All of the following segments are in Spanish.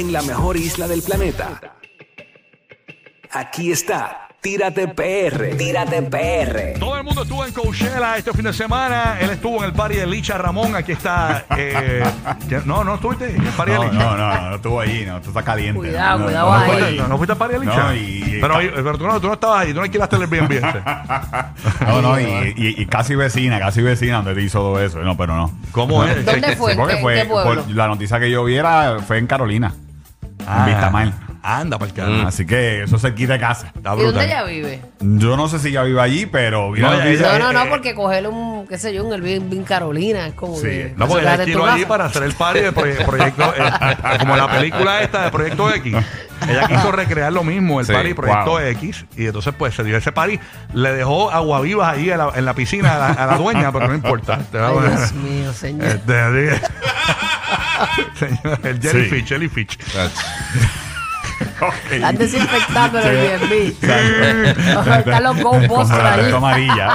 en la mejor isla del planeta. Aquí está, Tírate PR, Tírate PR. Todo el mundo estuvo en Coachella este fin de semana. Él estuvo en el party de Licha Ramón. Aquí está. eh, no, no estuviste en el party de No, Licha. no, no, no estuvo allí, no, esto está caliente. Cuidado, no, cuidado no, ahí. fue ¿No, fuiste al party de Licha? No, y- pero, pero tú, no, tú no estabas allí, tú no alquilaste el Airbnb este. No, no, y, y- y casi vecina, casi vecina donde te hizo todo eso. No, pero no. ¿Cómo es? ¿Dónde fue? Sí, porque ¿En fue, qué pueblo? por la noticia que yo viera fue en Carolina, Ah, en Vistamar. Anda, para el carajo. Así que eso se quita de casa. Está ¿Y dónde brutal. ella vive? Yo no sé si ella vive allí, pero vi la No, ella-. No, no, no, eh, porque coger un, qué sé yo, un Airbnb en Carolina es como Sí. que... No, porque ella tu alquiló allí casa. para hacer el party de proye- proyecto, eh, como la película esta de Proyecto X. Ella quiso recrear lo mismo, el Sí. party de Proyecto Wow. X, y entonces pues se dio ese party, le dejó aguavivas ahí en la, en la piscina a la, a la dueña, pero no importa. Te va a Ay, poner- Dios mío, señor. Este, dije- Señor, el jellyfish, jellyfish. Ok. Están desinfectando el Airbnb. Están los Ghostbusters la ahí. amarilla.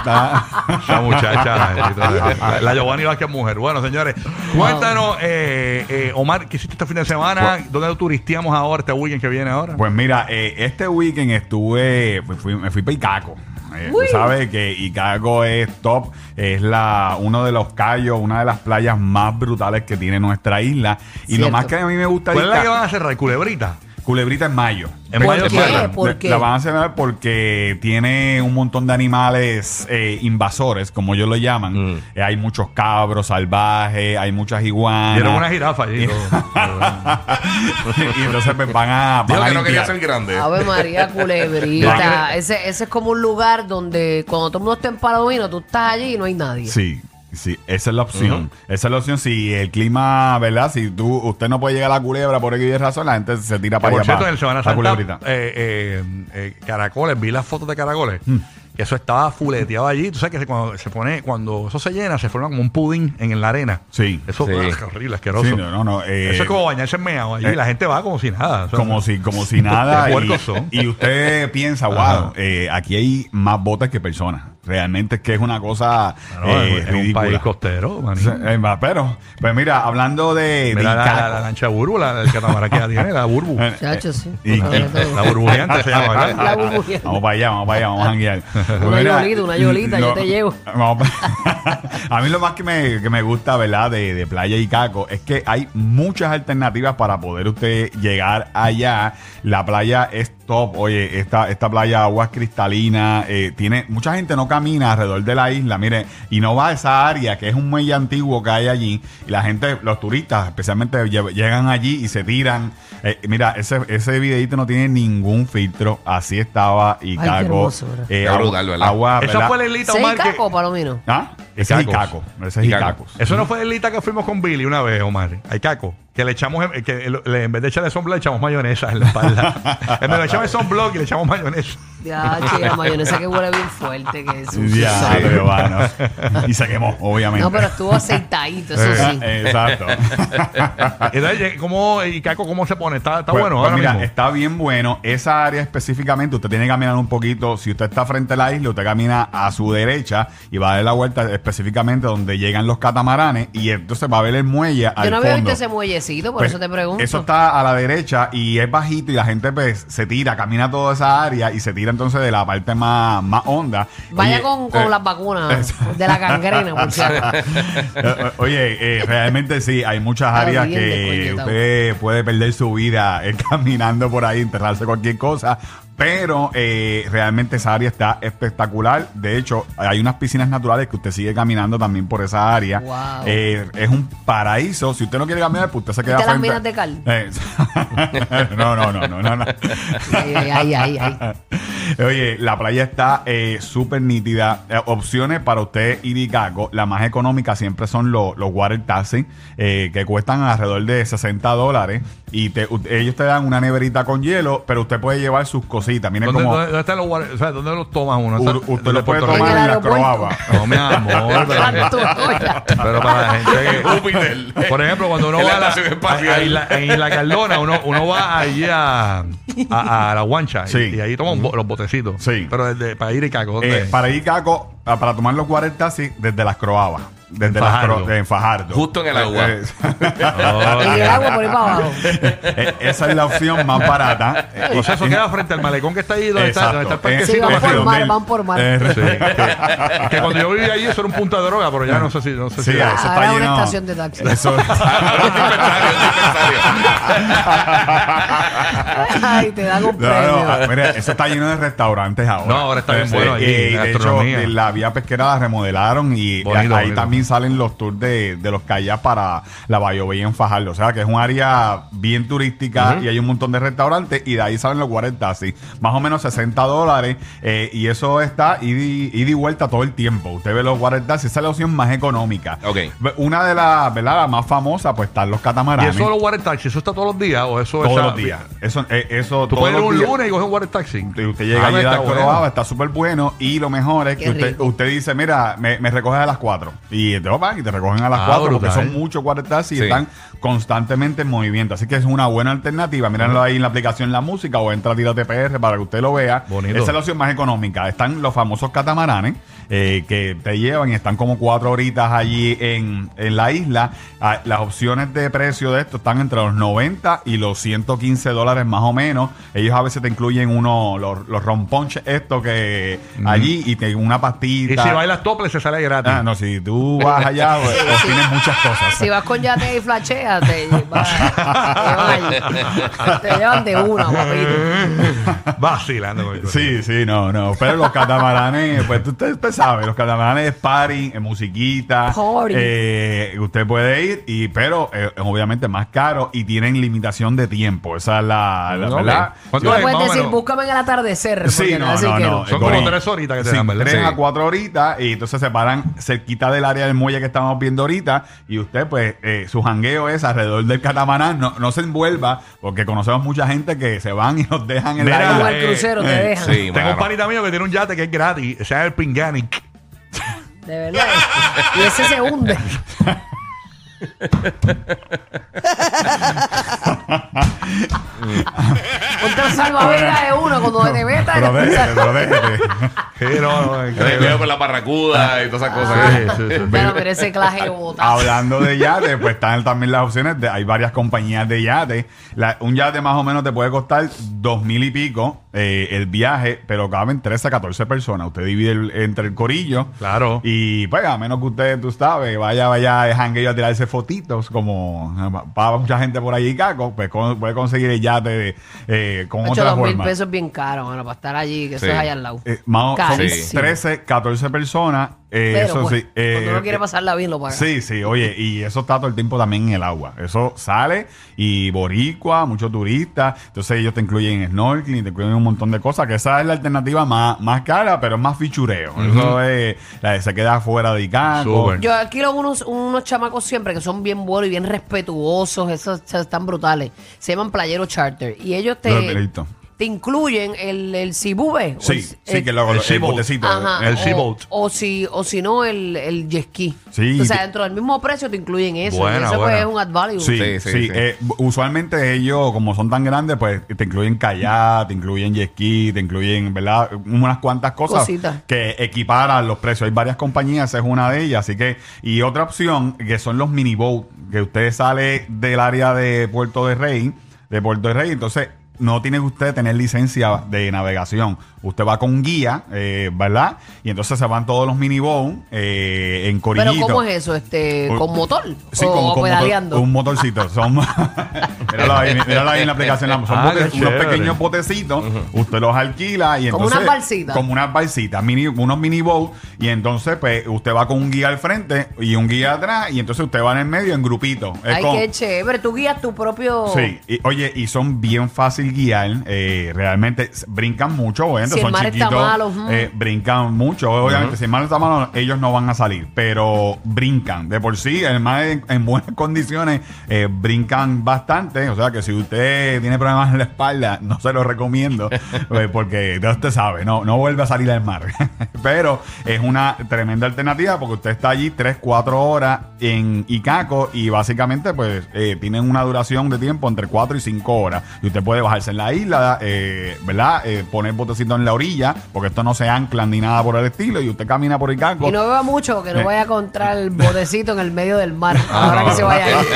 Esa muchacha, la Giovanni Vázquez mujer. Bueno, señores, cuéntanos, eh, eh, Omar, ¿qué hiciste este fin de semana? ¿Dónde turisteamos ahora, este weekend que viene ahora? Pues mira, eh, este weekend estuve, fui- me fui para Icaco. Eh, tú sabes que Icaco es top, es la uno de los callos, una de las playas más brutales que tiene nuestra isla. Y lo Cierto. más que a mí me gusta de ¿Cuál es la que van a cerrar? ¿Culebrita? Culebrita en mayo. En ¿Por mayo qué? cierran. ¿Por La- qué? La van a cerrar porque tiene un montón de animales eh, invasores, como ellos lo llaman. Mm. Eh, hay muchos cabros salvajes, hay muchas iguanas. Dieron una jirafa allí. y entonces pues, van a, van Dijo a que no quería ser grande. Ave María Culebrita. ese, ese es como un lugar donde cuando todo el mundo está en Palomino, tú estás allí y no hay nadie. Sí, sí, esa es la opción. Esa es la opción. Si el clima, ¿verdad? Si tú, usted no puede llegar a la culebra por X razón, la gente se tira para por allá. cierto, para en el Semana la Santa, culebrita. eh, eh, eh, caracoles, vi las fotos de caracoles. Que eso estaba fuleteado allí. Tú sabes que cuando se pone, cuando eso se llena, se forma como un pudín en la arena. Sí. Eso Sí. es horrible, asqueroso. Sí, no, no, no, eh, eso es como bañarse en meado allí. eh, la gente va como si nada. O sea, Como si, como si nada. Y, son. y usted piensa, wow, eh, aquí hay más botes que personas. Realmente es que es una cosa no, eh, es un ridícula. país costero, maní. Eh, Pero, pues mira, hablando de, de Mira la, la, la lancha burbu, la, el catamarán que ella tiene, la burbu. eh, Chacho, sí. y-. La burbujeante se llama, ¿verdad? La burbujeante. Vamos para allá, vamos para allá, vamos a janguear. Una Mira, yolita, una yolita, yo te llevo. a mí lo más que me, que me gusta, ¿verdad? De, de Playa Icaco es que hay muchas alternativas para poder usted llegar allá. La playa es top. Oye, esta, esta playa, aguas cristalinas, eh, tiene, mucha gente no camina alrededor de la isla, mire, y no va a esa área que es un muelle antiguo que hay allí. Y la gente, los turistas especialmente, lle- llegan allí y se tiran. Eh, mira, ese, ese videito no tiene ningún filtro. Así estaba Icaco. hermosura. Eh, Qué brutal, ¿verdad? agua, Esa ¿verdad? fue la islita, ¿Se Omar. que- Icaco o Palomino? ¿Ah? Ese es. Icaco. Ese es Icaco. Icaco. Eso no fue el lita que fuimos con Billy una vez, Omar. Hay caco. Que le echamos, que le- en vez de echarle sunblock, le echamos mayonesa en la espalda. en vez de echarle sunblock y le echamos mayonesa. Ya, che, la mayonesa que huele bien fuerte, que es un Ya, pero bueno. Y se quemó, obviamente. No, pero estuvo aceitadito, eso sí. Eh, Exacto. Entonces, ¿cómo, y Caco, cómo se pone? ¿Está, está Pues- bueno pues ahora mira, mismo? está bien bueno. Esa área específicamente, usted tiene que caminar un poquito. Si usted está frente a la isla, usted camina a su derecha y va a dar la vuelta específicamente donde llegan los catamaranes y entonces va a ver el muelle al Yo no había fondo. visto ese muellecito, por Pues, eso te pregunto. Eso está a la derecha y es bajito y la gente pues se tira, camina toda esa área y se tira entonces de la parte más, más honda. Vaya Oye, con, con eh, las vacunas de la gangrena, por cierto. eh, Oye, eh, realmente sí, hay muchas áreas que usted puede perder su vida eh, caminando por ahí, enterrarse cualquier cosa. Pero eh, realmente esa área está espectacular. De hecho, hay unas piscinas naturales que usted sigue caminando también por esa área. Wow. Eh, es un paraíso. Si usted no quiere caminar, pues usted se queda ¿Viste las frente- minas de cal? Eh, no, no, no, no, no, ay, ay, ay, ay. Oye, la playa está eh, súper nítida. Eh, opciones para usted ir y Caco. La más económica siempre son los, los water taxi, eh, que cuestan alrededor de 60 dólares. Y te- ellos te dan una neverita con hielo, pero usted puede llevar sus cositas. Mire ¿Dónde, cómo dónde- dónde están los water- o sea, ¿dónde los toma uno? u- ¿Está- usted de lo puede tomar en la croaba. No, mi amor. pero, para la gente que... Por ejemplo, cuando uno En va la a la, estación espacial. a- a Isla- en Cardona, uno, uno va allí a, a, a la guancha y- Sí. y, ahí toma un los botecitos. Sí. Pero desde, para ir y caco, ¿dónde? Eh, para ir Caco, ah, para tomar los water taxi desde las Croabas. Desde En las Fajardo. Cro- en Fajardo. Justo en el agua. Eh, Y el agua por ahí para abajo. eh, esa es la opción más barata. Eh, O sea, eso queda frente al malecón que está ahí, donde está, donde está el Exacto. Eh, Sí, parquecito. van por mar, van por mar. eh, Sí, que, que cuando yo vivía allí eso era un punto de droga, pero ya no sé si... No sé Sí, si eso Ahora está es una lleno. estación de taxi. Eso, Dispensario, dispensario. Ay, te dan un No, premio. no, mira, eso está lleno de restaurantes ahora. No, ahora está bien bueno allí, y de hecho, gastronomía. eh, la vía pesquera la remodelaron y Bonito, ahí bonito. también salen los tours de, de los kayaks para la Bahía Bay en Fajardo. O sea, que es un área bien turística y hay un montón de restaurantes y de ahí salen los 40 taxis. Más o menos 60 dólares eh, y eso está ida y, y vuelta todo el tiempo. Usted ve los 40 taxis, esa es la opción más económica. Ok. Una de las, ¿verdad? La más famosa, pues están los ¿Y catamaranes. eso los water taxi? ¿Eso está todos los días o eso todos esa- los días. Eso, eh, eso Tú todos puedes ir los un días. lunes y coger un water taxi. Usted, usted llega Ah, allí a está la bueno. Croaba, está súper bueno. Y lo mejor es Qué que usted. Usted dice, mira, me, me recoges a las 4. Y te van y te recogen a las Ah, 4 porque brutal. son muchos cuartas y Sí. están constantemente en movimiento. Así que es una buena alternativa. Mírenlo ahí en la aplicación La Música o entra a Tírate PR para que usted lo vea. Bonito. Esa es la opción más económica. Están los famosos catamaranes eh, que te llevan y están como cuatro horitas allí en, en la isla. Ah, las opciones de precio de esto están entre los 90 y los 115 dólares más o menos. Ellos a veces te incluyen uno, los, los romponches estos que allí y te, una Y si bailas tople se sale gratis. Ah, no, si tú vas allá, pues, tienes muchas cosas. Si vas con yate y flasheas, te, llevan- te, llevan- te llevan de una, papito. Vacilando con el Sí, sí, no, no. Pero los catamaranes, pues usted, usted sabe, los catamaranes es party, es musiquita. Party. eh, usted puede ir, y pero eh, es obviamente más caro y tienen limitación de tiempo. Esa es la, la Ok. verdad. Le puedes decir, búscame en el atardecer. Sí, porque no, no, que no. Son como tres horitas que te sí, dan, ¿verdad? Tres Sí. a cuatro horitas y entonces se paran cerquita del área del muelle que estamos viendo ahorita y usted pues eh, su jangueo es alrededor del catamarán. No, no se envuelva porque conocemos mucha gente que se van y nos dejan en Mira, la Como el crucero te eh, dejan. Sí, Tengo un panita mío que tiene un yate que es gratis. Se llama el Pinganic. De verdad. Y ese se hunde. Ponte el salvavidas de uno cuando te metas. Pero déjete. Sí, no, no, Yo veo con la barracuda y todas esas cosas. Sí, sí, sí. Pero ese claje de bota. Hablando de yate, pues están también las opciones de, hay varias compañías de yate. La- un yate más o menos te puede costar dos mil y pico eh, el viaje, pero caben 13 a 14 personas. Usted divide el- entre el corillo. Claro. Y pues, a menos que usted, tú sabes, vaya, vaya de jangueo a tirarse fotitos, como eh, para mucha gente por ahí, Caco, pues con- puede conseguir el yate eh, con Ocho, otra dos mil forma. pesos es bien caro, bueno, para estar allí, que Sí. eso es allá al lado. Eh, más o- son Carísimo. 13, 14 personas. Eh, Pero eso pues, sí. eh, cuando uno quiere eh, pasarla bien, lo paga. Sí, sí, oye, y eso está todo el tiempo también en el agua. Eso sale y boricua, muchos turistas. Entonces ellos te incluyen snorkeling, te incluyen un montón de cosas, que esa es la alternativa más, más cara, pero es más fichureo. Eso es, la de se queda fuera de Icaco. Yo alquilo unos, unos chamacos siempre que son bien buenos y bien respetuosos, esos están brutales. Se llaman Playero Charter. Y ellos te. Te incluyen el, el. O Sí, el- sí, que lo, el el, botecito. Ajá, el o-. O, si, o si no, el, el jet ski. Sí, O sea, dentro del mismo precio te incluyen eso. Buena, y eso pues es un ad value. Sí, Sí, sí. sí, sí. eh, usualmente ellos, como son tan grandes, pues te incluyen kayak, te incluyen jet ski, te incluyen, ¿verdad? Unas cuantas cosas Cositas. que equiparan los precios. Hay varias compañías, es una de ellas. Así que, y otra opción, que son los mini boat, que usted sale del área de Puerto de Rey, de Puerto de Rey, entonces no tiene usted tener licencia de navegación. Usted va con un guía, eh, ¿verdad? Y entonces se van todos los mini boat eh, en Pero corillito. ¿cómo es eso? Este, ¿Con motor? Sí, ¿O con, con pedaleando? motor- un motorcito. Son, míralo, ahí, míralo ahí en la aplicación. Son Ah, unos pequeños botecitos. Usted los alquila y Como entonces. unas balsitas. Como unas balsitas, mini, unos mini boat. Y entonces, pues, usted va con un guía al frente y un guía atrás. Y entonces usted va en el medio en grupito. Es Ay, con- qué chévere. Tú guías tu propio... Sí, y, oye, y son bien fácil guiar, eh, realmente brincan mucho, obviamente, Si el son mar está chiquitos, malo, ujú. eh, brincan mucho, obviamente, si el mar está malo, ellos no van a salir, pero brincan, de por sí, el mar en, en buenas condiciones, eh, brincan bastante, o sea que si usted tiene problemas en la espalda, no se lo recomiendo, eh, porque ya usted sabe, no, no vuelve a salir al mar, pero es una tremenda alternativa porque usted está allí 3, 4 horas en Icaco y básicamente pues eh, tienen una duración de tiempo entre 4 y 5 horas. Y usted puede bajar bajarse en la isla, eh, ¿verdad? Eh, poner botecito en la orilla, porque esto no se ancla ni nada por el estilo, y usted camina por Icaco. Y no beba mucho, que no Eh. vaya a encontrar el botecito en el medio del mar. Ah, ahora que se vaya a ir.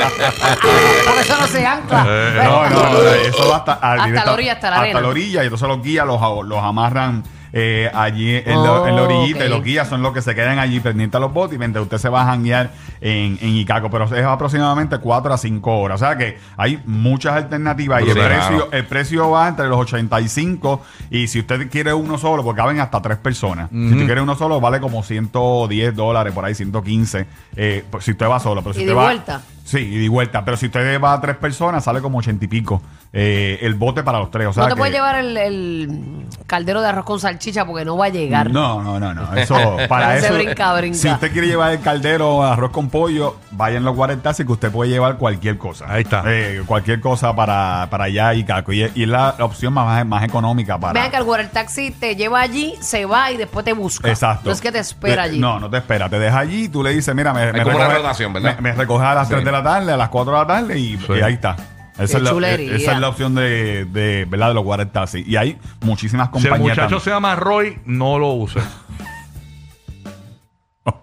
Porque eso no se ancla. Eh, No, no, no, eso va hasta, al Hasta directo- la orilla, hasta la arena. la orilla, y entonces los guías los, los amarran eh, allí en, la- Oh, en la orillita, y los guías son los que se quedan allí pendientes a los botes, y mientras usted se va a janguear en, en Icaco, pero es aproximadamente 4 a 5 horas. O sea que hay muchas alternativas, y el precio, el precio va entre los 85, y si usted quiere uno solo, porque caben hasta tres personas, si usted quiere uno solo, vale como 110 dólares, por ahí 115, eh, pues, si usted va solo. Pero si ¿Y usted de va- vuelta? Sí, y de vuelta. Pero si usted va a tres personas, sale como ochenta y pico eh, el bote para los tres. O sea no te que- puedes llevar el, el caldero de arroz con salchicha porque no va a llegar. No, no, no, no. Eso, para Ese eso. brinca, brinca. Si usted quiere llevar el caldero arroz con pollo, vaya en los 40 que usted puede llevar cualquier cosa. Ahí está. Eh, cualquier cosa para, para allá y Caco. Y, y es la, la opción más, más económica para. Vean que el el taxi te lleva allí, se va y después te busca. Exacto. No es que te espera Te- allí. No, no te espera. Te deja allí y tú le dices, mira, me, me como una recoge- rotación, ¿verdad? Me, me recoge a las Sí. 3 de la tarde, a las 4 de la tarde y, Sí. y ahí está. Esa Qué es, la, chulería. esa es la opción de, de, ¿verdad? de los Water Taxi. Y hay muchísimas Si el compañías. muchacho también. se llama Roy, no lo use.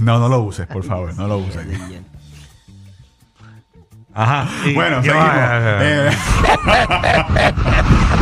No, no lo uses, por favor, no lo uses. Ajá. Y- Bueno, y- seguimos. eh,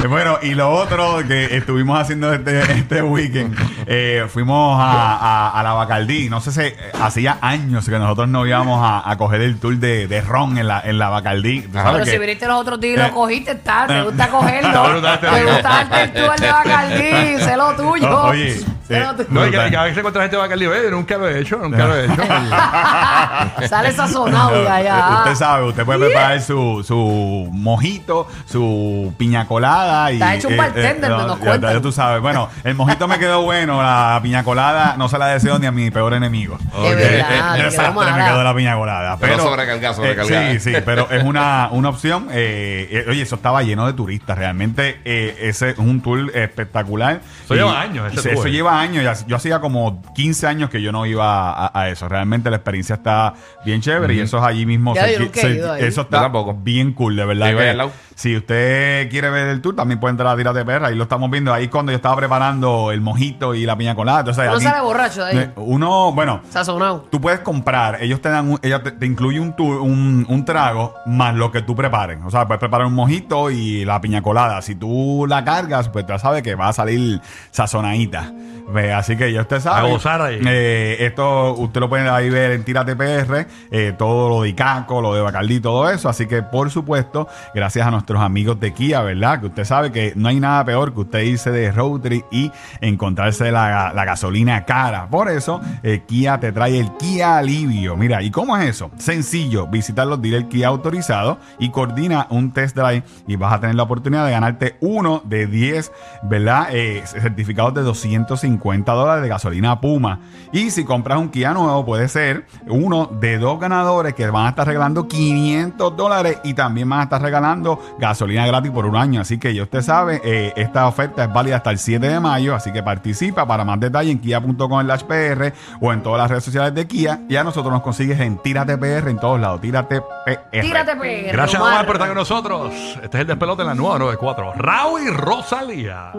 Eh, bueno, y lo otro que estuvimos haciendo este, este weekend, eh, fuimos a, a- a la Bacardí. No sé si eh, hacía años que nosotros no íbamos a, a coger el tour de, de ron en la, en la Bacardí. ¿Tú Ajá. sabes Pero que- si viniste los otros días y Eh. lo cogiste, está, te Eh. gusta cogerlo. Te gusta darte el tour de Bacardí, sé lo tuyo. Oye, eh. No, y que, Brutal. que a veces encuentra gente de Bacardí, "Ve, nunca lo he hecho, nunca lo he hecho. Sale sazonado de allá. Usted sabe, usted puede preparar su, su mojito, su piña colada. Y, Está hecho un bartender, me nos ya- cuentan. ya tú sabes. Bueno, el mojito me quedó bueno, la piña colada no se la deseo ni a mi peor enemigo. De verdad, Exacto, me quedó la piña colada. Pero Pero, sobrecargada, sobrecargada. eh, sí, sí, pero es una, una opción. eh, eh, oye, eso estaba lleno de turistas. Realmente eh, ese es un tour espectacular. Eso Y- lleva años, ese. Eso lleva años. ya- Yo hacía como 15 años que yo no iba a, a eso. Realmente la experiencia está bien chévere y eso es allí mismo. Ya, yo cerqui- nunca he ido ahí. Eso está tampoco. bien cool, de verdad. Que si usted quiere ver el tour, también puede entrar a Tírate Perra. Ahí lo estamos viendo. Ahí cuando yo estaba preparando el mojito y la piña colada. Entonces, Uno aquí- sale borracho de ahí. Uno, bueno, Sazonado. Tú puedes comprar, ellos te dan, un, ella te, te incluye un, tu- un, un trago más lo que tú prepares. O sea, puedes preparar un mojito y la piña colada. Si tú la cargas, pues ya sabes que va a salir sazonadita. Ve, Así que ya usted sabe. A gozar ahí. Eh, esto usted lo puede ahí ver en Tírate PR, eh, todo lo de Icaco, lo de Bacardí, todo eso. Así que, por supuesto, gracias a nuestros amigos de Kia, ¿verdad? Que usted sabe que no hay nada peor que usted irse de road trip y encontrarse la, la gasolina cara. Por eso, eh, Kia te trae el Kia Alivio. Mira, ¿y cómo es eso? Sencillo, visitar los dealers Kia autorizados y coordina un test drive y vas a tener la oportunidad de ganarte uno de 10, ¿verdad? Eh, certificados de 250 dólares de gasolina Puma. Y si compras un Kia nuevo, puede ser uno de dos ganadores que van a estar regalando 500 dólares y también van a estar regalando gasolina gratis por un año. Así que ya usted sabe, eh, esta oferta es válida hasta el 7 de mayo, así que participa para más detalle en kia.com PR o en todas las redes sociales de Kia. Y a nosotros nos consigues en Tírate PR en todos lados. Tírate PR. Tírate, perro. Gracias, Omar. Omar, por estar con nosotros. Este es el despelote en la nueva 94. Raúl y Rosalía.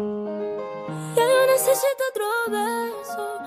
Necesito otro beso.